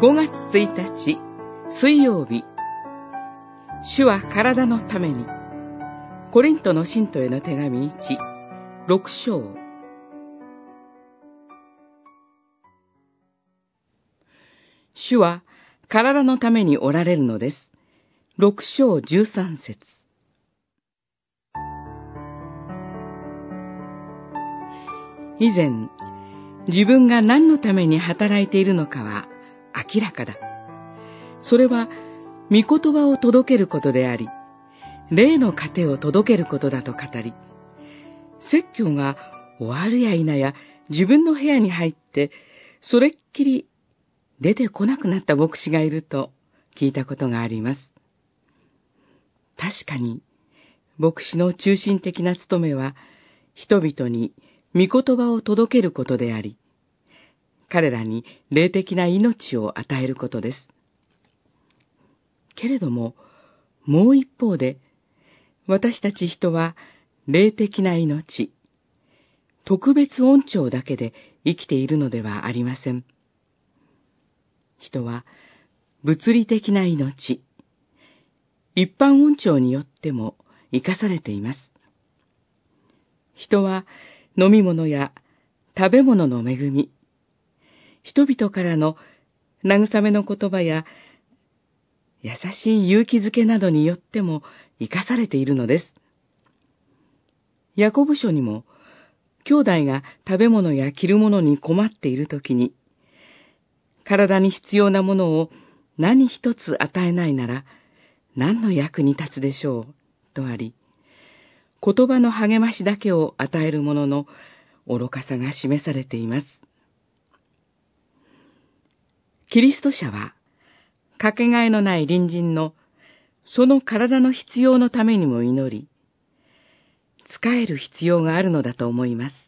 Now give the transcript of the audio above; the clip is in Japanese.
5月1日水曜日。主は体のために。コリントの信徒への手紙1、6章。主は体のためにおられるのです。6章13節。以前、自分が何のために働いているのかは明らかだ。それは、御言葉を届けることであり、霊の糧を届けることだと語り、説教が終わるや否や自分の部屋に入って、それっきり出てこなくなった牧師がいると聞いたことがあります。確かに、牧師の中心的な務めは、人々に御言葉を届けることであり、彼らに霊的な命を与えることです。けれども、もう一方で、私たち人は霊的な命、特別恩寵だけで生きているのではありません。人は物理的な命、一般恩寵によっても生かされています。人は飲み物や食べ物の恵み、人々からの慰めの言葉や優しい勇気づけなどによっても生かされているのです。ヤコブ書にも、兄弟が食べ物や着るものに困っているときに、体に必要なものを何一つ与えないなら、何の役に立つでしょう、とあり、言葉の励ましだけを与えるものの愚かさが示されています。キリスト者は、かけがえのない隣人の、その体の必要のためにも祈り、使える必要があるのだと思います。